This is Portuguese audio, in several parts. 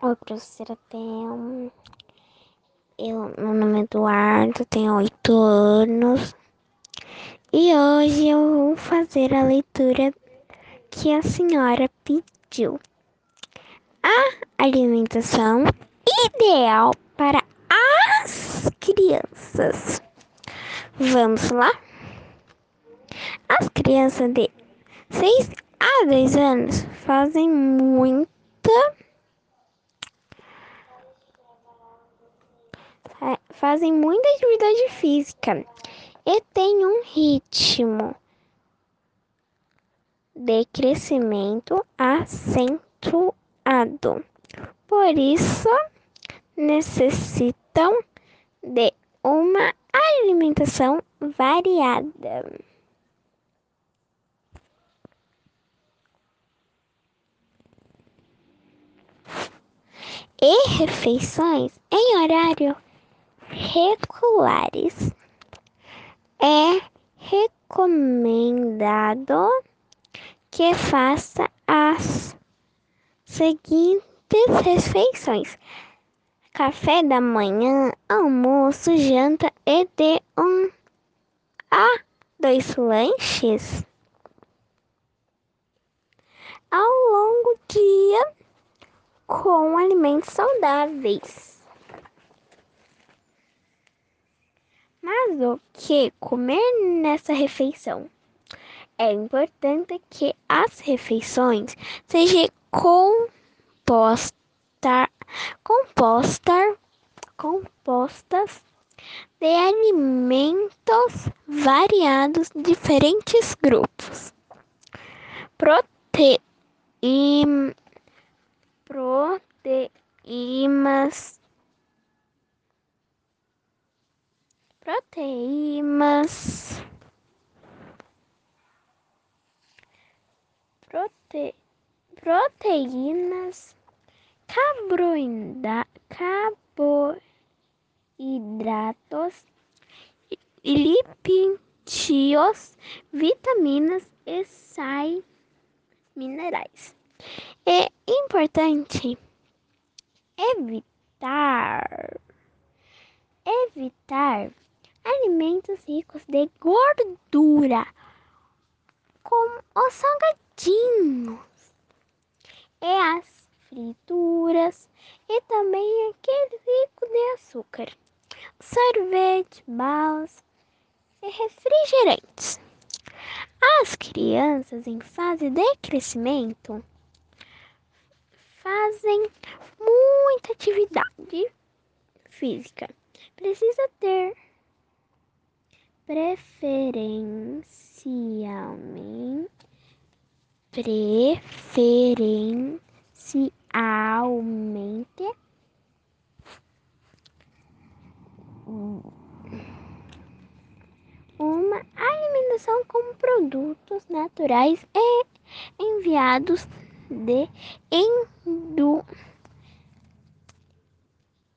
Oi, professora Thelma. Eu, meu nome é Eduardo, tenho oito anos. E hoje eu vou fazer a leitura que a senhora pediu. A alimentação ideal para as crianças. Vamos lá? As crianças de 6 a 10 anos fazem muita fazem muita atividade física e têm um ritmo de crescimento acentuado. Por isso, necessitam de uma alimentação variada. E refeições em horário regulares. É recomendado que faça as seguintes refeições: café da manhã, almoço, janta e de um a dois lanches ao longo do dia com alimentos saudáveis. Mas o que comer nessa refeição? É importante que as refeições sejam composta, composta, compostas de alimentos variados, diferentes grupos. Prote, proteínas proteínas, prote, proteínas, carboidratos, lipídios, vitaminas e sais minerais. É importante evitar evitar alimentos ricos de gordura, como os salgadinhos e as frituras, e também aquele rico de açúcar, sorvete, balas e refrigerantes. As crianças em fase de crescimento fazem muita atividade física. Precisa ter preferencialmente preferencialmente uma alimentação com produtos naturais e enviados de indu,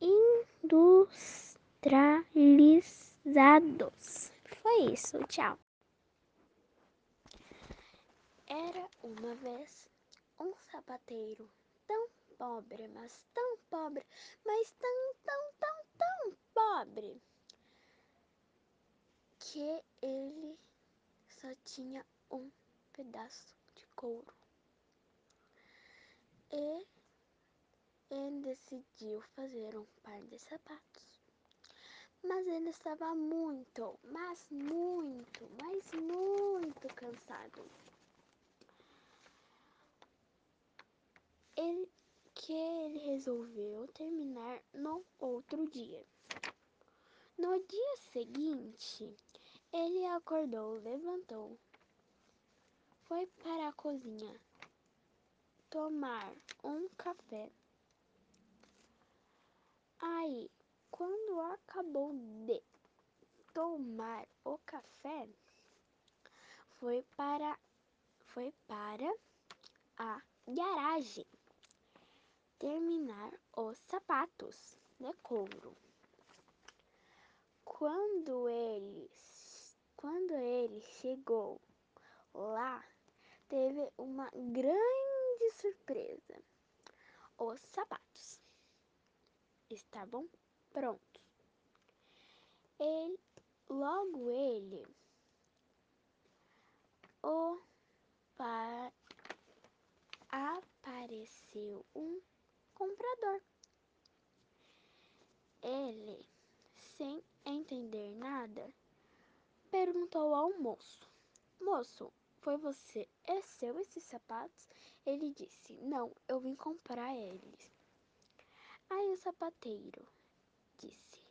industrializados. Foi isso, tchau. Era uma vez um sapateiro tão pobre, mas tão pobre, mas tão, tão, tão, tão pobre, que ele só tinha um pedaço de couro. E ele decidiu fazer um par de sapatos. Mas ele estava muito, mas muito, mas muito cansado. Ele que ele resolveu terminar no outro dia. No dia seguinte, ele acordou, levantou, foi para a cozinha tomar um café. Aí quando acabou de tomar o café, foi para foi para a garagem terminar os sapatos de couro. Quando ele quando ele chegou lá, teve uma grande surpresa. os sapatos. Estavam prontos. Ele, logo ele, o pa, apareceu um comprador. Ele, sem entender nada, perguntou ao moço: Moço, foi você? É seu esses sapatos? Ele disse: Não, eu vim comprar eles. Aí o sapateiro disse: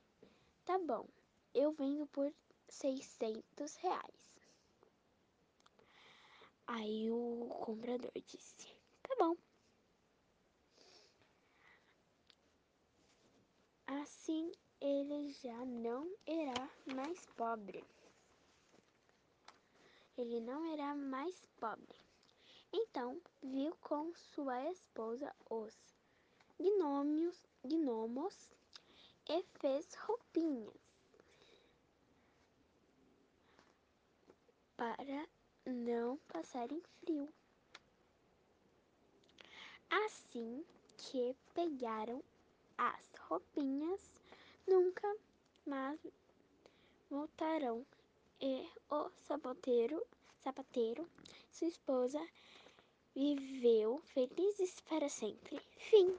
Tá bom, eu vendo por 600 reais. Aí o comprador disse: Tá bom. Assim ele já não era mais pobre. Ele não era mais pobre. Então viu com sua esposa os gnômios, gnomos e fez roupinhas para não passarem frio. Assim que pegaram as roupinhas, nunca mais voltaram. E o sapateiro, sapateiro, sua esposa, viveu felizes para sempre. Fim.